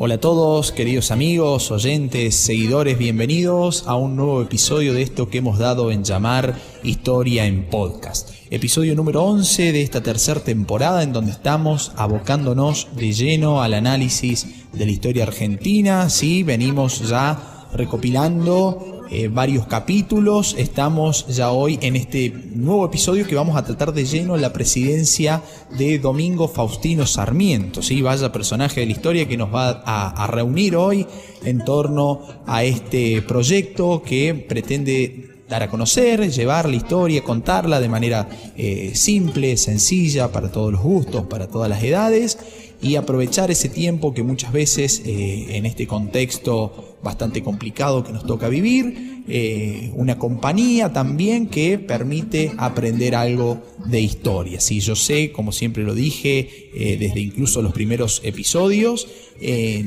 Hola a todos, queridos amigos, oyentes, seguidores, bienvenidos a un nuevo episodio de esto que hemos dado en llamar Historia en Podcast. Episodio número 11 de esta tercera temporada en donde estamos abocándonos de lleno al análisis de la historia argentina. Sí, venimos ya recopilando eh, varios capítulos. Estamos ya hoy en este nuevo episodio que vamos a tratar de lleno la presidencia de Domingo Faustino Sarmiento. ¿sí? Vaya personaje de la historia que nos va a, reunir hoy en torno a este proyecto que pretende dar a conocer, llevar la historia, contarla de manera eh, simple, sencilla, para todos los gustos, para todas las edades y aprovechar ese tiempo que muchas veces eh, en este contexto bastante complicado que nos toca vivir, eh, una compañía también que permite aprender algo de historia. Sí, yo sé, como siempre lo dije, eh, desde incluso los primeros episodios,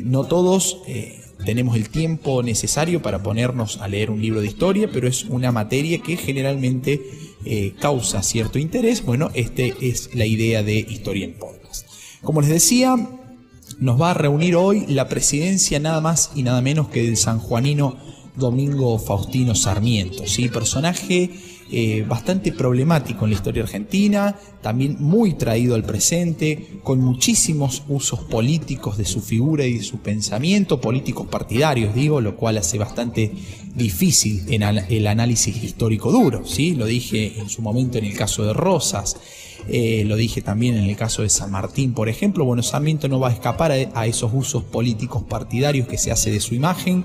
no todos tenemos el tiempo necesario para ponernos a leer un libro de historia, pero es una materia que generalmente causa cierto interés. Bueno, esta es la idea de Historia en Podcast. Como les decía, nos va a reunir hoy la presidencia nada más y nada menos que del sanjuanino Domingo Faustino Sarmiento, ¿sí? personaje eh, bastante problemático en la historia argentina, también muy traído al presente, con muchísimos usos políticos de su figura y de su pensamiento, políticos partidarios, digo, lo cual hace bastante difícil en el análisis histórico duro, ¿sí? lo dije en su momento en el caso de Rosas. Eh, lo dije también en el caso de San Martín, por ejemplo. Bueno, Sarmiento no va a escapar a, esos usos políticos partidarios que se hace de su imagen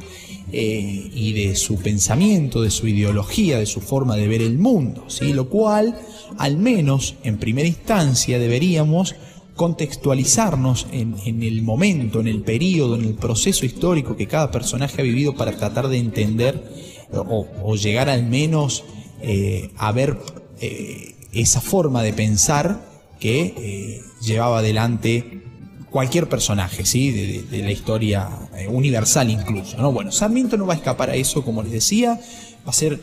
eh, y de su pensamiento, de su ideología, de su forma de ver el mundo, ¿sí? Lo cual, al menos en primera instancia, deberíamos contextualizarnos en, el momento, en el periodo, en el proceso histórico que cada personaje ha vivido para tratar de entender o, llegar al menos eh, a ver esa forma de pensar que eh, llevaba adelante cualquier personaje, ¿sí? De, la historia eh, universal incluso, ¿no? Bueno, Sarmiento no va a escapar a eso, como les decía, va a ser,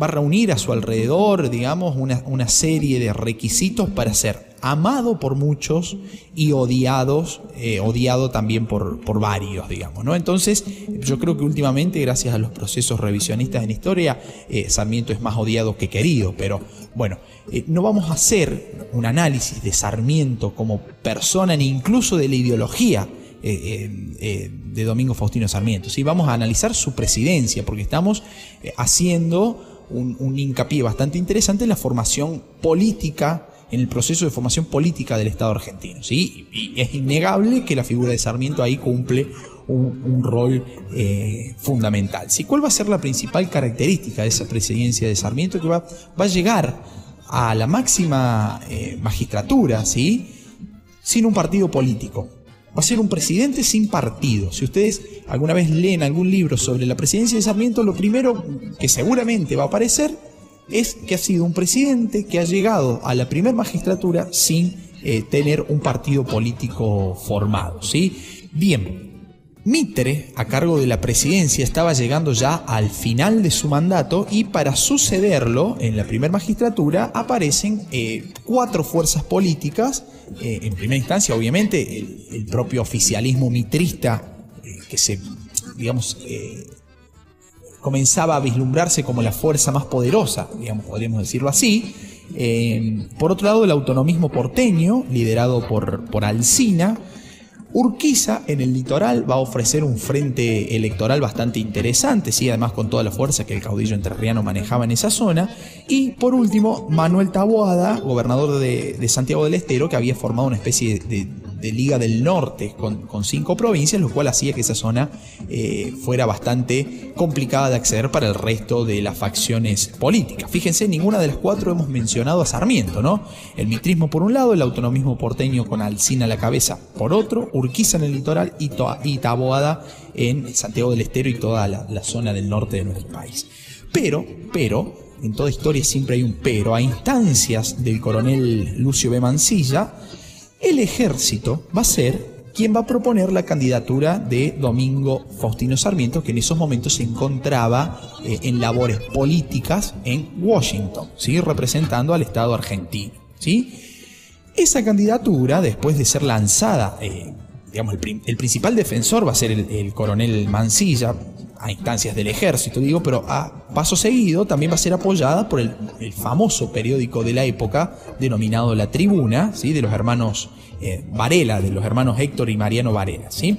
va a reunir a su alrededor, digamos, una, una serie de requisitos para ser amado por muchos y odiados, eh, odiado también por, por varios, digamos. ¿no? Entonces, yo creo que últimamente, gracias a los procesos revisionistas en historia, eh, Sarmiento es más odiado que querido, pero bueno, eh, no vamos a hacer un análisis de Sarmiento como persona ni incluso de la ideología. de Domingo Faustino Sarmiento. ¿sí? Vamos a analizar su presidencia, porque estamos haciendo un, un hincapié bastante interesante en la formación política en el proceso de formación política del Estado argentino. ¿sí? Y es innegable que la figura de Sarmiento ahí cumple un, rol eh, fundamental. ¿sí? ¿Cuál va a ser la principal característica de esa presidencia de Sarmiento? Que va, va a llegar a la máxima eh, magistratura ¿sí? sin un partido político. Va a ser un presidente sin partido. Si ustedes alguna vez leen algún libro sobre la presidencia de Sarmiento, lo primero que seguramente va a aparecer es que ha sido un presidente que ha llegado a la primera magistratura sin eh, tener un partido político formado. ¿sí? Bien, Mitre, a cargo de la presidencia, estaba llegando ya al final de su mandato y para sucederlo en la primera magistratura aparecen eh, cuatro fuerzas políticas. Eh, en primera instancia, obviamente, el propio oficialismo mitrista que se, digamos, comenzaba a vislumbrarse como la fuerza más poderosa, digamos, podríamos decirlo así. Eh, por otro lado, el autonomismo porteño, liderado por, por Alcina, Urquiza en el litoral va a ofrecer un frente electoral bastante interesante, sí, además con toda la fuerza que el caudillo entrerriano manejaba en esa zona. Y por último, Manuel Taboada, gobernador de, de Santiago del Estero, que había formado una especie de Liga del Norte con, cinco provincias, lo cual hacía que esa zona eh, fuera bastante complicada de acceder para el resto de las facciones políticas. Fíjense, ninguna de las cuatro hemos mencionado a Sarmiento, ¿no? El mitrismo por un lado, el autonomismo porteño con Alcina a la cabeza por otro, Urquiza en el litoral y, y Taboada en Santiago del Estero y toda la, la zona del norte de nuestro país. Pero, pero, en toda historia siempre hay un pero, a instancias del coronel Lucio B. Mancilla, el ejército va a ser quien va a proponer la candidatura de Domingo Faustino Sarmiento, que en esos momentos se encontraba eh, en labores políticas en Washington, ¿sí? representando al Estado argentino. ¿sí? Esa candidatura, después de ser lanzada eh, digamos, el, principal defensor va a ser el, coronel Mancilla, a instancias del ejército, digo, pero a paso seguido también va a ser apoyada por el, famoso periódico de la época denominado La Tribuna, ¿sí? de los hermanos eh, Varela, de los hermanos Héctor y Mariano Varela. ¿sí?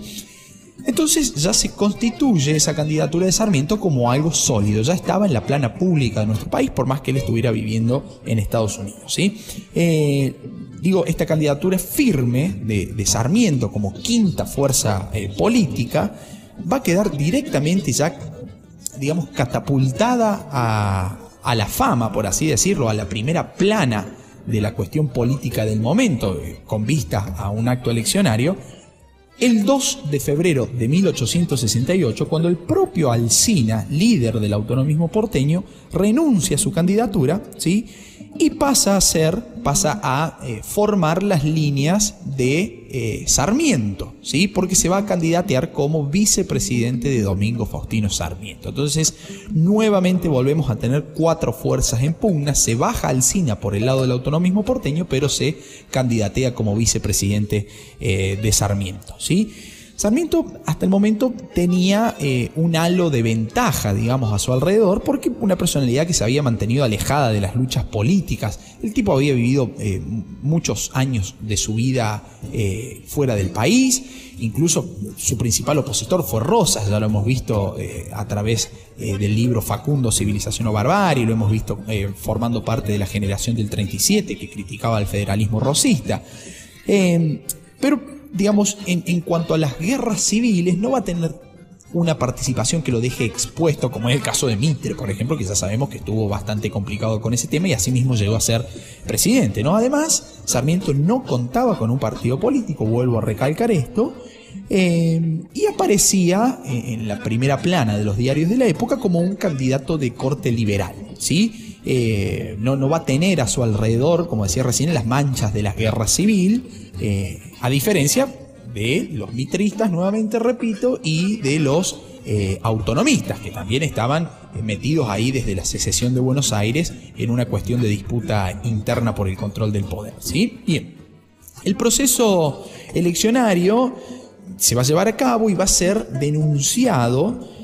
Entonces ya se constituye esa candidatura de Sarmiento como algo sólido, ya estaba en la plana pública de nuestro país, por más que él estuviera viviendo en Estados Unidos. ¿sí? Eh, digo, esta candidatura firme de, Sarmiento como quinta fuerza eh, política va a quedar directamente ya, digamos, catapultada a, a la fama, por así decirlo, a la primera plana de la cuestión política del momento, eh, con vista a un acto eleccionario, el 2 de febrero de 1868, cuando el propio Alsina, líder del autonomismo porteño, renuncia a su candidatura, ¿sí? Y pasa a ser, pasa a eh, formar las líneas de eh, Sarmiento, ¿sí? porque se va a candidatear como vicepresidente de Domingo Faustino Sarmiento. Entonces, nuevamente volvemos a tener cuatro fuerzas en pugna, se baja Alcina por el lado del autonomismo porteño, pero se candidatea como vicepresidente eh, de Sarmiento. ¿sí? Sarmiento hasta el momento tenía eh, un halo de ventaja, digamos, a su alrededor, porque una personalidad que se había mantenido alejada de las luchas políticas. El tipo había vivido eh, muchos años de su vida eh, fuera del país, incluso su principal opositor fue Rosas, ya lo hemos visto a través del libro Facundo, Civilización o Barbarie, lo hemos visto formando parte de la generación del 37 que criticaba al federalismo rosista. pero digamos, en, cuanto a las guerras civiles, no va a tener una participación que lo deje expuesto, como es el caso de Mitre, por ejemplo, que ya sabemos que estuvo bastante complicado con ese tema y asimismo llegó a ser presidente. ¿no? Además, Sarmiento no contaba con un partido político, vuelvo a recalcar esto, eh, y aparecía en la primera plana de los diarios de la época como un candidato de corte liberal. ¿sí? Eh, no, va a tener a su alrededor, como decía recién, las manchas de la guerra civil, eh, a diferencia de los mitristas, nuevamente repito, y de los eh, autonomistas, que también estaban metidos ahí desde la secesión de Buenos Aires en una cuestión de disputa interna por el control del poder. ¿sí? Bien, el proceso eleccionario se va a llevar a cabo y va a ser denunciado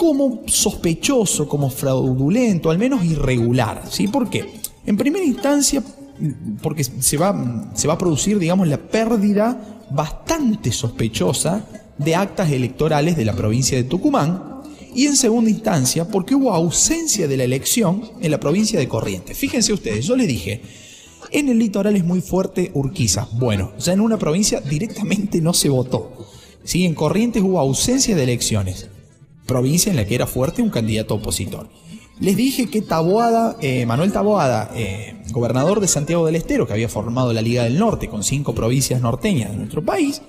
como sospechoso, como fraudulento, al menos irregular. ¿sí? ¿Por qué? En primera instancia, porque se va, se va a producir, digamos, la pérdida bastante sospechosa de actas electorales de la provincia de Tucumán, y en segunda instancia porque hubo ausencia de la elección en la provincia de Corrientes. Fíjense ustedes, yo les dije, en el litoral es muy fuerte Urquiza. Bueno, ya en una provincia directamente no se votó. ¿Sí? En Corrientes hubo ausencia de elecciones, provincia en la que era fuerte un candidato opositor. Les dije que Taboada, eh, Manuel Taboada, eh, gobernador de Santiago del Estero, que había formado la Liga del Norte con cinco provincias norteñas de nuestro país,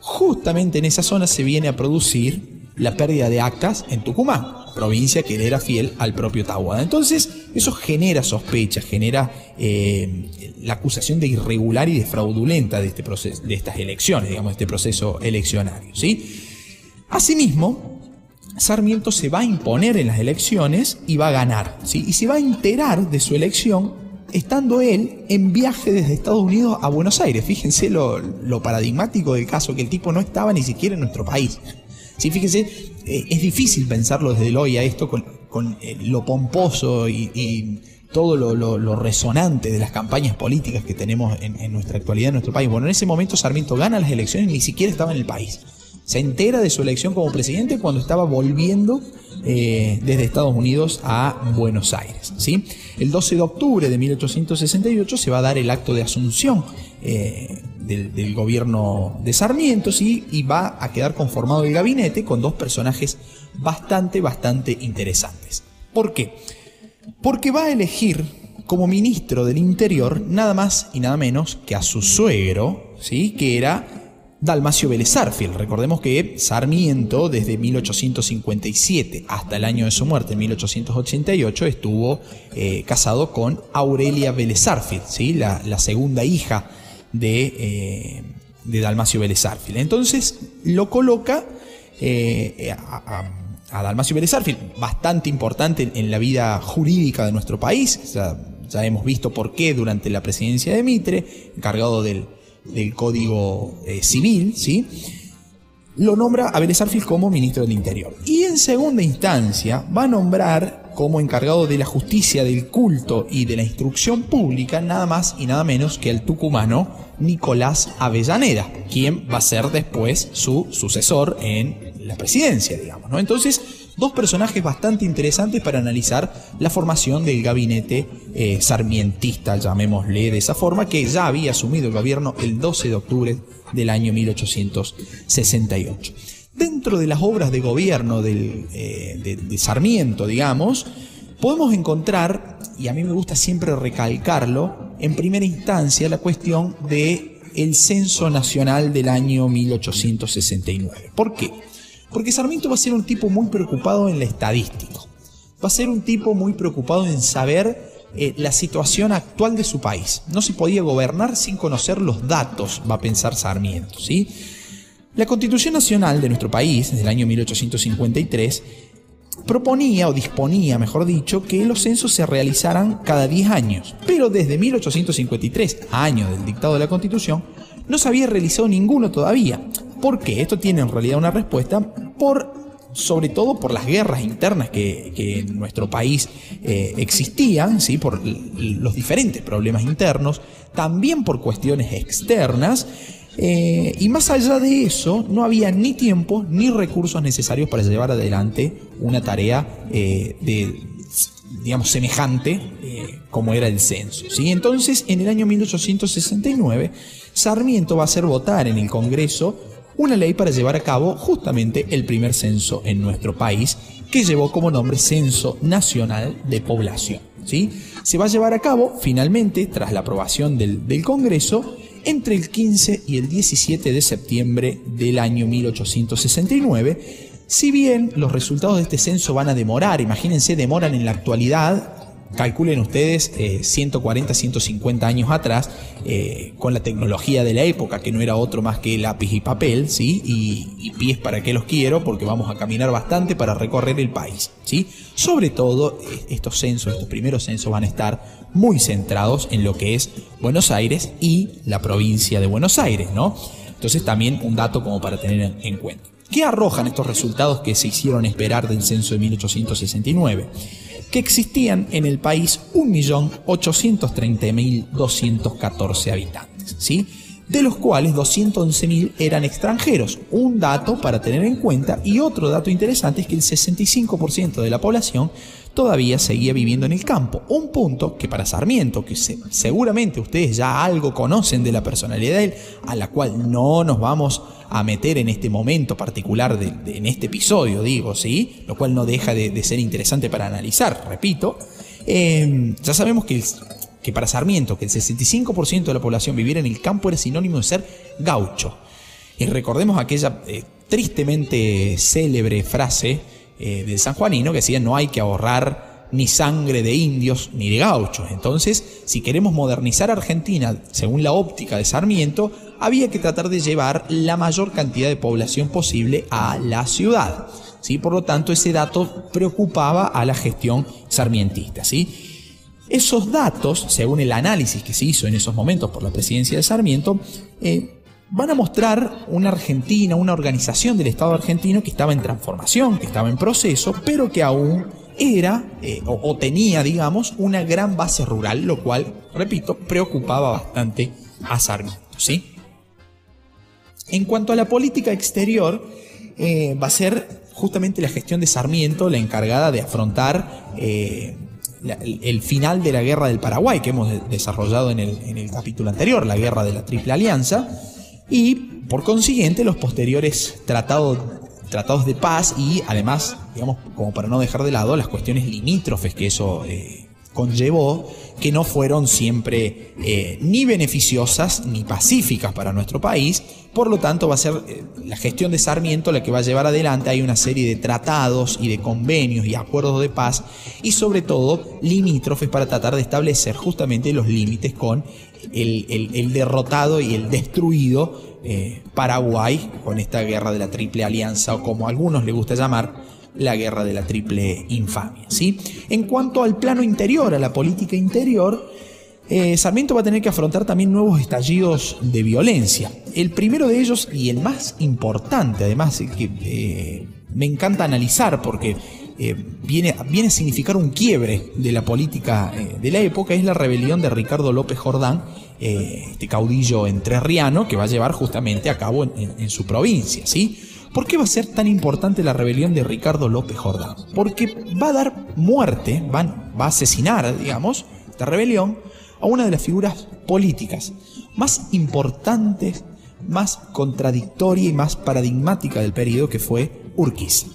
justamente en esa zona se viene a producir la pérdida de actas en Tucumán, provincia que le era fiel al propio Taboada. Entonces, eso genera sospecha, genera eh, la acusación de irregular y de fraudulenta de, este proceso, de estas elecciones, digamos, de este proceso eleccionario. ¿sí? Asimismo, Sarmiento se va a imponer en las elecciones y va a ganar. ¿sí? Y se va a enterar de su elección estando él en viaje desde Estados Unidos a Buenos Aires. Fíjense lo, paradigmático del caso, que el tipo no estaba ni siquiera en nuestro país. ¿Sí? Fíjense, eh, es difícil pensarlo desde el hoy a esto con, eh, lo pomposo y, todo lo, resonante de las campañas políticas que tenemos en, en nuestra actualidad en nuestro país. Bueno, en ese momento Sarmiento gana las elecciones y ni siquiera estaba en el país se entera de su elección como presidente cuando estaba volviendo eh, desde Estados Unidos a Buenos Aires. ¿sí? El 12 de octubre de 1868 se va a dar el acto de asunción eh, del, gobierno de Sarmiento ¿sí? y va a quedar conformado el gabinete con dos personajes bastante, bastante interesantes. ¿Por qué? Porque va a elegir como ministro del Interior nada más y nada menos que a su suegro, ¿sí? que era Dalmacio Vélez Recordemos que Sarmiento, desde 1857 hasta el año de su muerte, en 1888, estuvo eh, casado con Aurelia Vélez ¿sí? la, segunda hija de, eh, Dalmacio Vélez Entonces lo coloca eh, a, Dalmacio Vélez bastante importante en, la vida jurídica de nuestro país. ya hemos visto por qué durante la presidencia de Mitre, encargado del del Código eh, Civil, ¿sí? lo nombra a Vélez como ministro del Interior. Y en segunda instancia va a nombrar como encargado de la justicia, del culto y de la instrucción pública nada más y nada menos que el tucumano Nicolás Avellaneda, quien va a ser después su sucesor en la presidencia, digamos. ¿no? Entonces, dos personajes bastante interesantes para analizar la formación del gabinete eh, sarmientista, llamémosle de esa forma, que ya había asumido el gobierno el 12 de octubre del año 1868. Dentro de las obras de gobierno eh, de, Sarmiento, digamos, podemos encontrar, y a mí me gusta siempre recalcarlo, en primera instancia la cuestión de el censo nacional del año 1869. ¿Por qué? Porque Sarmiento va a ser un tipo muy preocupado en la estadística. Va a ser un tipo muy preocupado en saber eh, la situación actual de su país. No se podía gobernar sin conocer los datos, va a pensar Sarmiento. ¿sí? La Constitución Nacional de nuestro país, del año 1853, proponía o disponía, mejor dicho, que los censos se realizaran cada 10 años. Pero desde 1853, año del dictado de la Constitución, no se había realizado ninguno todavía. ¿Por qué? Esto tiene en realidad una respuesta por sobre todo por las guerras internas que, en nuestro país eh, existían, ¿sí? por los diferentes problemas internos, también por cuestiones externas, eh, y más allá de eso, no había ni tiempo ni recursos necesarios para llevar adelante una tarea eh, de, digamos, semejante como era el censo. ¿sí? Entonces, en el año 1869, Sarmiento va a hacer votar en el Congreso una ley para llevar a cabo justamente el primer censo en nuestro país, que llevó como nombre Censo Nacional de Población. ¿sí? Se va a llevar a cabo finalmente, tras la aprobación del, del Congreso, entre el 15 y el 17 de septiembre del año 1869, si bien los resultados de este censo van a demorar, imagínense, demoran en la actualidad calculen ustedes 140, eh, 150 años atrás, eh, con la tecnología de la época, que no era otro más que lápiz y papel, ¿sí? Y, pies para qué los quiero, porque vamos a caminar bastante para recorrer el país, ¿sí? Sobre todo, eh, estos censos, estos primeros censos van a estar muy centrados en lo que es Buenos Aires y la provincia de Buenos Aires, ¿no? Entonces también un dato como para tener en cuenta. ¿Qué arrojan estos resultados que se hicieron esperar del censo de 1869? Que existían en el país 1.830.214 habitantes, ¿sí? De los cuales 211.000 eran extranjeros. Un dato para tener en cuenta y otro dato interesante es que el 65% de la población todavía seguía viviendo en el campo. Un punto que para Sarmiento, que seguramente ustedes ya algo conocen de la personalidad de él, a la cual no nos vamos a meter en este momento particular, de, en este episodio, digo, ¿sí? Lo cual no deja de, ser interesante para analizar, repito. Em, ya sabemos que, que para Sarmiento, que el 65% de la población viviera en el campo era sinónimo de ser gaucho. Y recordemos aquella eh, tristemente célebre frase eh, del sanjuanino que decía no hay que ahorrar ni sangre de indios ni de gauchos. Entonces, si queremos modernizar Argentina según la óptica de Sarmiento, había que tratar de llevar la mayor cantidad de población posible a la ciudad. ¿sí? Por lo tanto, ese dato preocupaba a la gestión sarmientista. ¿sí? Esos datos, según el análisis que se hizo en esos momentos por la presidencia de Sarmiento, eh, van a mostrar una Argentina, una organización del Estado argentino que estaba en transformación, que estaba en proceso, pero que aún era eh, o, tenía, digamos, una gran base rural, lo cual, repito, preocupaba bastante a Sarmiento. ¿sí? En cuanto a la política exterior, eh, va a ser justamente la gestión de Sarmiento la encargada de afrontar el final de la guerra del Paraguay que hemos desarrollado en el, en el capítulo anterior, la guerra de la Triple Alianza y por consiguiente los posteriores tratados, tratados de paz y además, digamos, como para no dejar de lado las cuestiones limítrofes que eso eh, conllevó, que no fueron siempre eh, ni beneficiosas ni pacíficas para nuestro país. Por lo tanto, va a ser eh, la gestión de Sarmiento la que va a llevar adelante. Hay una serie de tratados y de convenios y acuerdos de paz y sobre todo limítrofes para tratar de establecer justamente los límites con el, derrotado y el destruido eh, Paraguay con esta guerra de la Triple Alianza o como a algunos les gusta llamar la guerra de la Triple Infamia. ¿sí? En cuanto al plano interior, a la política interior, eh, Sarmiento va a tener que afrontar también nuevos estallidos de violencia. El primero de ellos y el más importante, además, que eh, me encanta analizar porque eh, viene, viene, a significar un quiebre de la política de la época, es la rebelión de Ricardo López Jordán, este caudillo entrerriano que va a llevar justamente a cabo en, su provincia. ¿sí? ¿Por qué va a ser tan importante la rebelión de Ricardo López Jordán? Porque va a dar muerte, va, a asesinar, digamos, esta rebelión a una de las figuras políticas más importantes, más contradictoria y más paradigmática del periodo que fue Urquiza.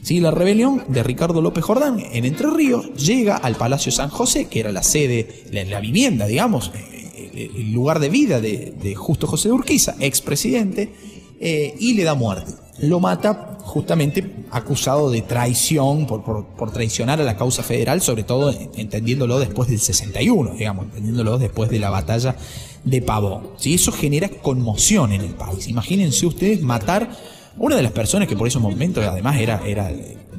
Sí, la rebelión de Ricardo López Jordán en Entre Ríos llega al Palacio San José, que era la sede, la, vivienda, digamos, eh, el lugar de vida de, Justo José de Urquiza, expresidente, eh, y le da muerte. Lo mata justamente acusado de traición, por, traicionar a la causa federal, sobre todo entendiéndolo después del 61, digamos, entendiéndolo después de la batalla de Pavón. ¿sí? Eso genera conmoción en el país. Imagínense ustedes matar una de las personas que por esos momentos además era, era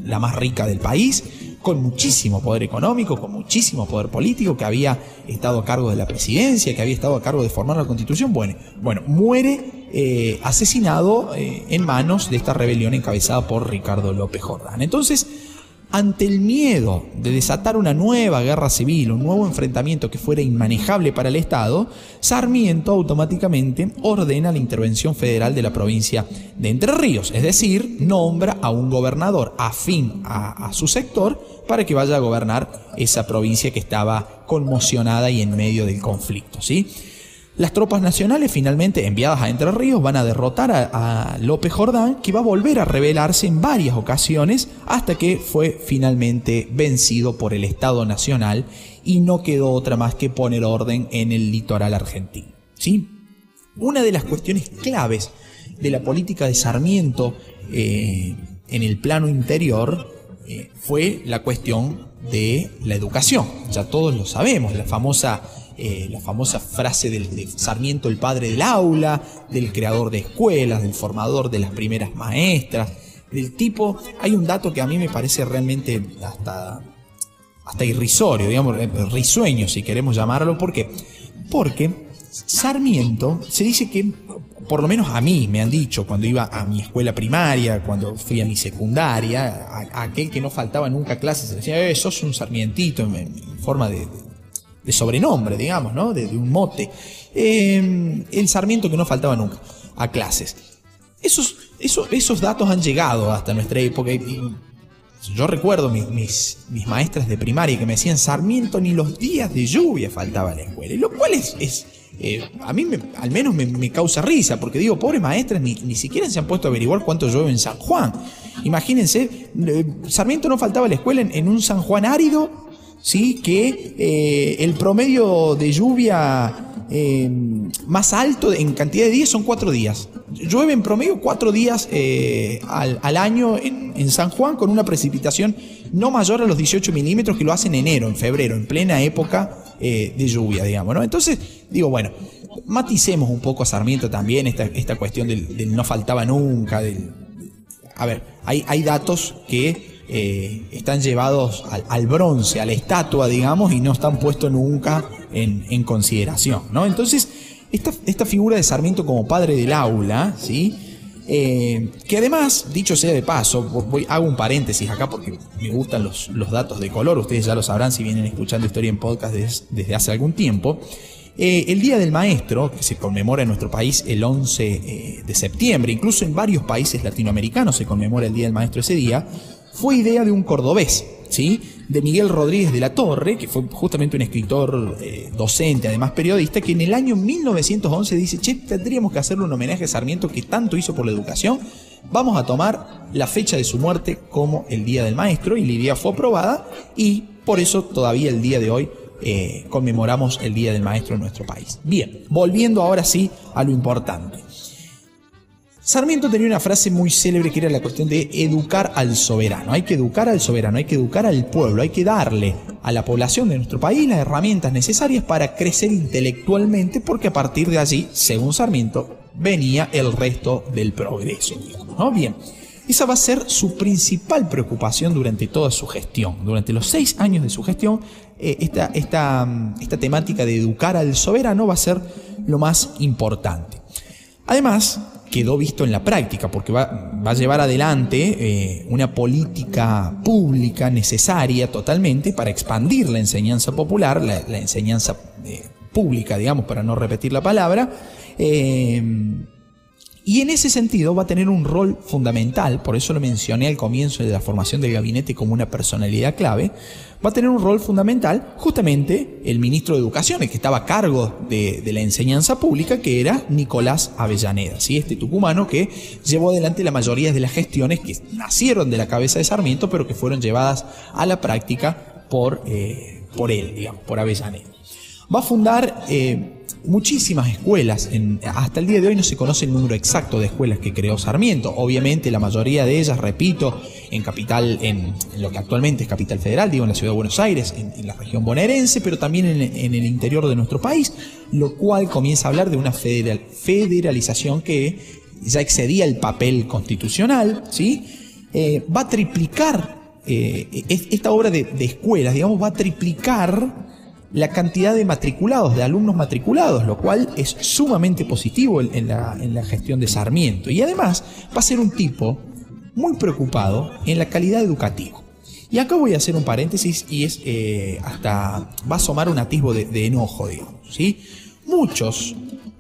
la más rica del país, con muchísimo poder económico, con muchísimo poder político, que había estado a cargo de la presidencia, que había estado a cargo de formar la constitución. Bueno, bueno muere eh, asesinado eh, en manos de esta rebelión encabezada por Ricardo López Jordán. Entonces, ante el miedo de desatar una nueva guerra civil, un nuevo enfrentamiento que fuera inmanejable para el Estado, Sarmiento automáticamente ordena la intervención federal de la provincia de Entre Ríos, es decir, nombra a un gobernador afín a, su sector para que vaya a gobernar esa provincia que estaba conmocionada y en medio del conflicto. ¿sí? Las tropas nacionales finalmente enviadas a Entre Ríos van a derrotar a, López Jordán, que va a volver a rebelarse en varias ocasiones hasta que fue finalmente vencido por el Estado Nacional y no quedó otra más que poner orden en el litoral argentino. ¿sí? Una de las cuestiones claves de la política de Sarmiento eh, en el plano interior eh, fue la cuestión de la educación. Ya todos lo sabemos, la famosa eh, la famosa frase del, de Sarmiento, el padre del aula, del creador de escuelas, del formador de las primeras maestras, del tipo. Hay un dato que a mí me parece realmente hasta, hasta irrisorio, digamos, eh, risueño si queremos llamarlo. ¿Por qué? Porque Sarmiento se dice que, por lo menos a mí me han dicho cuando iba a mi escuela primaria, cuando fui a mi secundaria, aquel que no faltaba nunca clases, decía, eh, sos un sarmientito en, forma de, de sobrenombre, digamos, ¿no? De, un mote. Eh, el Sarmiento que no faltaba nunca a clases. Esos, esos, esos datos han llegado hasta nuestra época. Yo recuerdo mis, mis, maestras de primaria que me decían Sarmiento ni los días de lluvia faltaba a la escuela. Lo cual es, eh, a mí al menos me, causa risa, porque digo, pobres maestras, ni, ni, siquiera se han puesto a averiguar cuánto llueve en San Juan. Imagínense, eh, Sarmiento no faltaba a la escuela en un San Juan árido ¿sí? que eh, el promedio de lluvia eh, más alto en cantidad de días son cuatro días. Llueve en promedio cuatro días eh, al, año en, San Juan con una precipitación no mayor a los 18 milímetros que lo hace en enero, en febrero, en plena época de lluvia, digamos. ¿no? Entonces, digo, bueno, maticemos un poco a Sarmiento también esta, esta cuestión del, no faltaba nunca. Del, a ver, hay, hay datos que eh, están llevados al, bronce, a la estatua, digamos, y no están puestos nunca en, consideración. ¿no? Entonces, esta, figura de Sarmiento como padre del aula, ¿sí? Eh, que además, dicho sea de paso, hago un paréntesis acá porque me gustan los, los, datos de color, ustedes ya lo sabrán si vienen escuchando historia en podcast desde, hace algún tiempo. Eh, el Día del Maestro, que se conmemora en nuestro país el 11 de septiembre, incluso en varios países latinoamericanos se conmemora el Día del Maestro ese día, fue idea de un cordobés, ¿sí? de Miguel Rodríguez de la Torre, que fue justamente un escritor eh, docente, además periodista, que en el año 1911 dice, che, tendríamos que hacerle un homenaje a Sarmiento que tanto hizo por la educación, vamos a tomar la fecha de su muerte como el Día del Maestro, y la idea fue aprobada, y por eso todavía el día de hoy eh, conmemoramos el Día del Maestro en nuestro país. Bien, volviendo ahora sí a lo importante. Sarmiento tenía una frase muy célebre que era la cuestión de educar al soberano. Hay que educar al soberano, hay que educar al pueblo, hay que darle a la población de nuestro país las herramientas necesarias para crecer intelectualmente, porque a partir de allí, según Sarmiento, venía el resto del progreso. ¿no? Bien, Esa va a ser su principal preocupación durante toda su gestión. Durante los seis años de su gestión, eh, esta, esta, esta temática de educar al soberano va a ser lo más importante. Además, quedó visto en la práctica, porque va, va a llevar adelante eh, una política pública necesaria totalmente para expandir la enseñanza popular, la, enseñanza eh, pública, digamos, para no repetir la palabra. Y en ese sentido va a tener un rol fundamental, por eso lo mencioné al comienzo de la formación del gabinete como una personalidad clave, va a tener un rol fundamental justamente el ministro de Educación, el que estaba a cargo de, la enseñanza pública, que era Nicolás Avellaneda, ¿sí? este tucumano que llevó adelante la mayoría de las gestiones que nacieron de la cabeza de Sarmiento, pero que fueron llevadas a la práctica por, eh, por él, digamos, por Avellaneda. Va a fundar... Eh, muchísimas escuelas. hasta el día de hoy no se conoce el número exacto de escuelas que creó Sarmiento. Obviamente la mayoría de ellas, repito, en capital, en, lo que actualmente es capital federal, digo en la ciudad de Buenos Aires, en, la región bonaerense, pero también en, el interior de nuestro país, lo cual comienza a hablar de una federalización que ya excedía el papel constitucional, ¿sí? Eh, va a triplicar eh, esta obra de, de escuelas, digamos, va a triplicar la cantidad de matriculados, de alumnos matriculados, lo cual es sumamente positivo en la, gestión de Sarmiento. Y además va a ser un tipo muy preocupado en la calidad educativa. Y acá voy a hacer un paréntesis y es eh, hasta va a asomar un atisbo de, enojo, digamos. ¿sí? Muchos,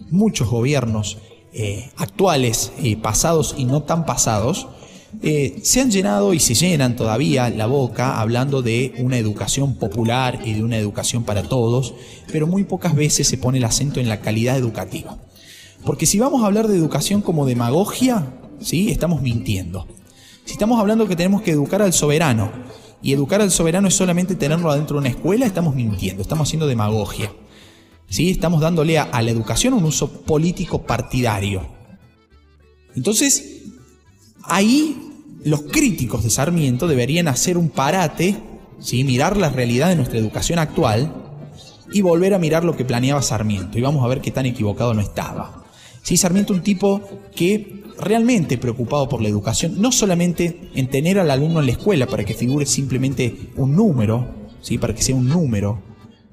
muchos gobiernos eh, actuales, pasados y no tan pasados, eh, se han llenado y se llenan todavía la boca hablando de una educación popular y de una educación para todos, pero muy pocas veces se pone el acento en la calidad educativa. Porque si vamos a hablar de educación como demagogia, ¿sí? estamos mintiendo. Si estamos hablando que tenemos que educar al soberano, y educar al soberano es solamente tenerlo adentro de una escuela, estamos mintiendo, estamos haciendo demagogia. ¿Sí? Estamos dándole a la educación un uso político partidario. Entonces, ahí los críticos de Sarmiento deberían hacer un parate, ¿sí? mirar la realidad de nuestra educación actual y volver a mirar lo que planeaba Sarmiento. Y vamos a ver qué tan equivocado no estaba. ¿Sí? Sarmiento un tipo que realmente preocupado por la educación, no solamente en tener al alumno en la escuela para que figure simplemente un número, ¿sí? para que sea un número,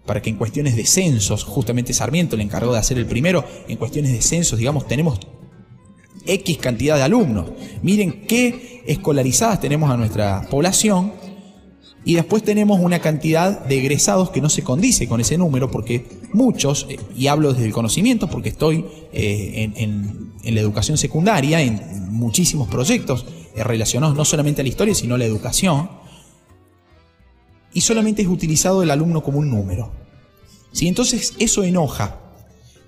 para que en cuestiones de censos, justamente Sarmiento le encargó de hacer el primero, en cuestiones de censos, digamos, tenemos X cantidad de alumnos. Miren qué escolarizadas tenemos a nuestra población y después tenemos una cantidad de egresados que no se condice con ese número porque muchos, eh, y hablo desde el conocimiento porque estoy eh, en, la educación secundaria, en muchísimos proyectos eh, relacionados no solamente a la historia, sino a la educación, y solamente es utilizado el alumno como un número. ¿Sí? Entonces eso enoja,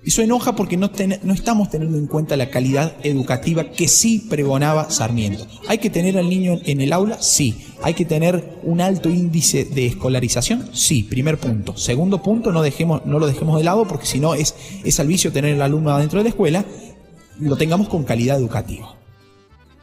eso enoja porque no, no, estamos teniendo en cuenta la calidad educativa que sí pregonaba Sarmiento. ¿Hay que tener al niño en el aula? Sí. ¿Hay que tener un alto índice de escolarización? Sí, primer punto. Segundo punto, no, dejemos, no lo dejemos de lado porque si no es, es al vicio tener el alumno adentro de la escuela, lo tengamos con calidad educativa.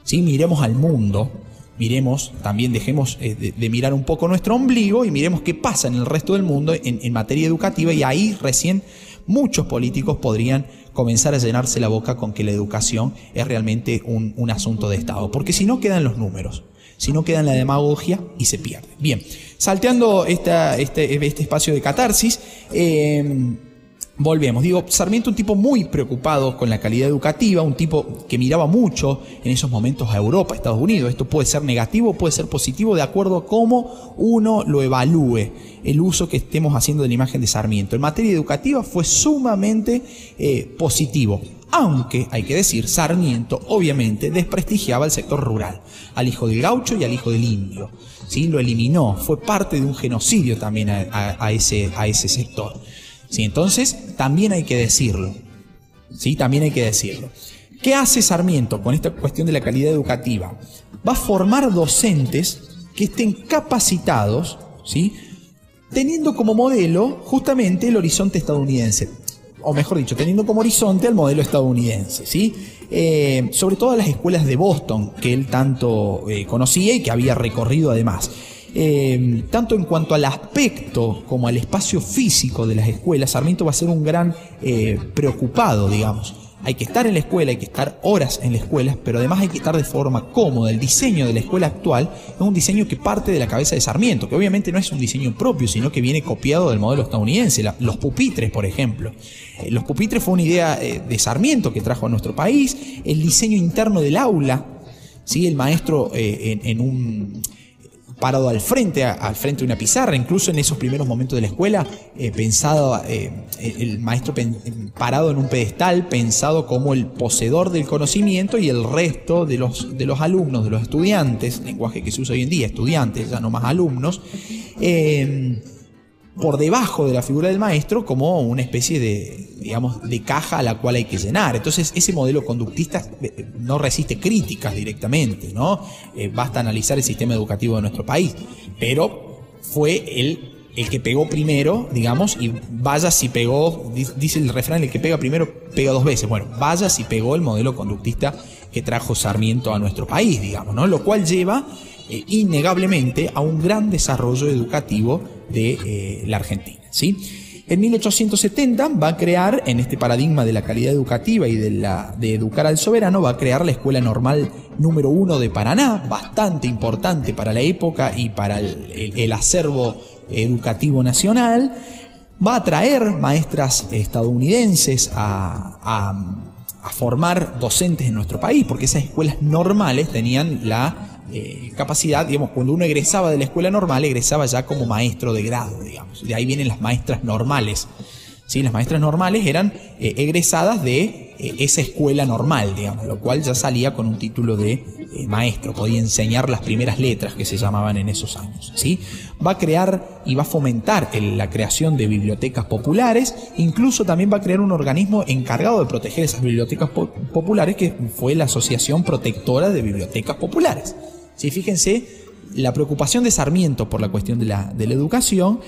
¿Sí? Miremos al mundo, miremos, también dejemos eh, de, mirar un poco nuestro ombligo y miremos qué pasa en el resto del mundo en materia educativa y ahí recién muchos políticos podrían comenzar a llenarse la boca con que la educación es realmente un, asunto de Estado, porque si no quedan los números, si no quedan la demagogia y se pierde. Bien, salteando este, este, espacio de catarsis, eh, Volvemos, digo, Sarmiento un tipo muy preocupado con la calidad educativa, un tipo que miraba mucho en esos momentos a Europa, a Estados Unidos. Esto puede ser negativo, puede ser positivo, de acuerdo a cómo uno lo evalúe, el uso que estemos haciendo de la imagen de Sarmiento. En materia educativa fue sumamente eh, positivo, aunque hay que decir, Sarmiento obviamente desprestigiaba al sector rural, al hijo del gaucho y al hijo del indio. ¿sí? Lo eliminó, fue parte de un genocidio también a, ese, a ese sector. Entonces, también hay que decirlo. ¿sí? También hay que decirlo. ¿Qué hace Sarmiento con esta cuestión de la calidad educativa? Va a formar docentes que estén capacitados, ¿sí? teniendo como modelo justamente el horizonte estadounidense, o mejor dicho, teniendo como horizonte el modelo estadounidense, ¿sí? Eh, sobre todo las escuelas de Boston, que él tanto eh, conocía y que había recorrido además. Eh, tanto en cuanto al aspecto como al espacio físico de las escuelas, Sarmiento va a ser un gran eh, preocupado, digamos. hay que estar en la escuela, hay que estar horas en la escuela, pero además hay que estar de forma cómoda. El diseño de la escuela actual es un diseño que parte de la cabeza de Sarmiento, que obviamente no es un diseño propio, sino que viene copiado del modelo estadounidense. los pupitres, por ejemplo. Eh, los pupitres fue una idea de Sarmiento que trajo a nuestro país. El diseño interno del aula, ¿sí? el maestro en un parado al frente, al frente de una pizarra, incluso en esos primeros momentos de la escuela, eh, pensado, eh, el maestro parado en un pedestal, pensado como el poseedor del conocimiento y el resto de los, de los alumnos, de los estudiantes, lenguaje que se usa hoy en día, estudiantes, ya no más alumnos, eh, por debajo de la figura del maestro como una especie de, digamos, de caja a la cual hay que llenar. Entonces, ese modelo conductista eh, no resiste críticas directamente, ¿no? Eh, basta analizar el sistema educativo de nuestro país. Pero fue el, el que pegó primero, digamos, y vaya si pegó, dice el refrán, el que pega primero pega dos veces. Bueno, vaya si pegó el modelo conductista que trajo Sarmiento a nuestro país, digamos, ¿no? Lo cual lleva eh, innegablemente a un gran desarrollo educativo de eh, la Argentina. ¿sí? En 1870 va a crear, en este paradigma de la calidad educativa y de, educar al soberano, va a crear la Escuela Normal número uno de Paraná, bastante importante para la época y para el, acervo educativo nacional. Va a traer maestras estadounidenses a formar docentes en nuestro país, porque esas escuelas normales tenían la eh, capacidad, digamos, cuando uno egresaba de la escuela normal, egresaba ya como maestro de grado, digamos. De ahí vienen las maestras normales. ¿sí? Las maestras normales eran eh, egresadas de eh, esa escuela normal, digamos, lo cual ya salía con un título de maestro, podía enseñar las primeras letras que se llamaban en esos años. ¿sí? Va a crear y va a fomentar la creación de bibliotecas populares, incluso también va a crear un organismo encargado de proteger esas bibliotecas populares, que fue la Asociación Protectora de Bibliotecas Populares. ¿Sí? Fíjense la preocupación de Sarmiento por la cuestión de la, educación.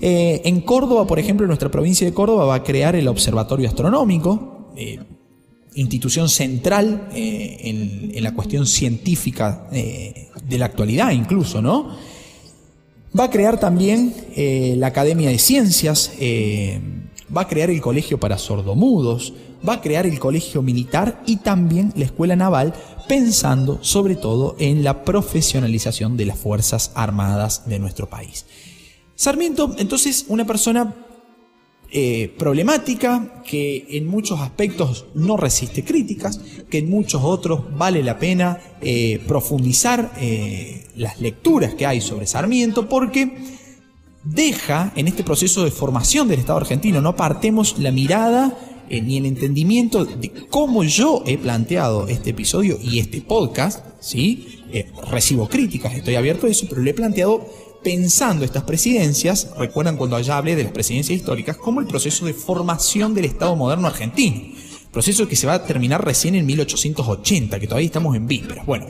Eh, en Córdoba, por ejemplo, en nuestra provincia de Córdoba va a crear el Observatorio Astronómico, eh, institución central eh, en, la cuestión científica de la actualidad incluso, ¿no? Va a crear también la Academia de Ciencias, va a crear el Colegio para Sordomudos, va a crear el Colegio Militar y también la Escuela Naval pensando sobre todo en la profesionalización de las Fuerzas Armadas de nuestro país. Sarmiento, entonces, una persona eh, problemática, que en muchos aspectos no resiste críticas, que en muchos otros vale la pena eh, profundizar eh, las lecturas que hay sobre Sarmiento, porque deja en este proceso de formación del Estado argentino, no partemos la mirada eh, ni el entendimiento de cómo yo he planteado este episodio y este podcast, ¿sí? Eh, recibo críticas, estoy abierto a eso, pero lo he planteado pensando estas presidencias, recuerdan cuando allá hablé de las presidencias históricas, como el proceso de formación del Estado moderno argentino. Proceso que se va a terminar recién en 1880, que todavía estamos en vísperas. Bueno,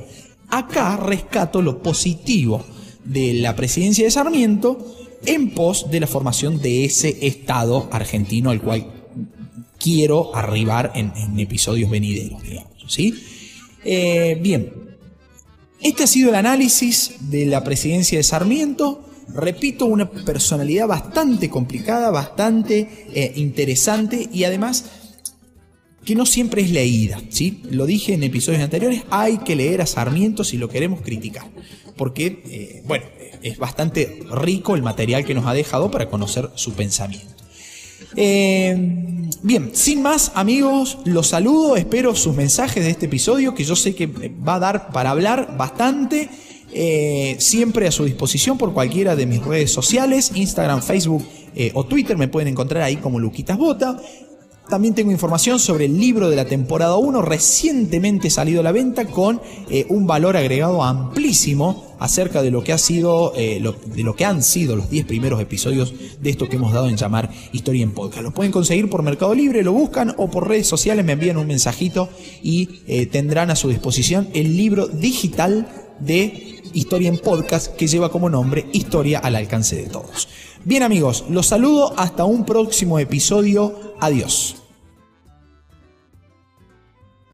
acá rescato lo positivo de la presidencia de Sarmiento en pos de la formación de ese Estado argentino al cual quiero arribar en, episodios venideros, digamos. ¿sí? Eh, bien, este ha sido el análisis de la presidencia de Sarmiento. Repito, una personalidad bastante complicada, bastante eh, interesante y además que no siempre es leída. ¿sí? Lo dije en episodios anteriores, hay que leer a Sarmiento si lo queremos criticar. Porque, eh, bueno, es bastante rico el material que nos ha dejado para conocer su pensamiento. Eh, bien, sin más amigos, los saludo, espero sus mensajes de este episodio que yo sé que va a dar para hablar bastante. Eh, siempre a su disposición por cualquiera de mis redes sociales, Instagram, Facebook eh, o Twitter, me pueden encontrar ahí como Luquitas Bota. También tengo información sobre el libro de la temporada 1, recientemente salido a la venta con un valor agregado amplísimo acerca de lo que ha sido, eh, de lo que han sido los 10 primeros episodios de esto que hemos dado en llamar Historia en Podcast. Lo pueden conseguir por Mercado Libre, lo buscan o por redes sociales, me envían un mensajito y eh, tendrán a su disposición el libro digital de Historia en Podcast que lleva como nombre Historia al alcance de todos. Bien amigos, los saludo hasta un próximo episodio. Adiós.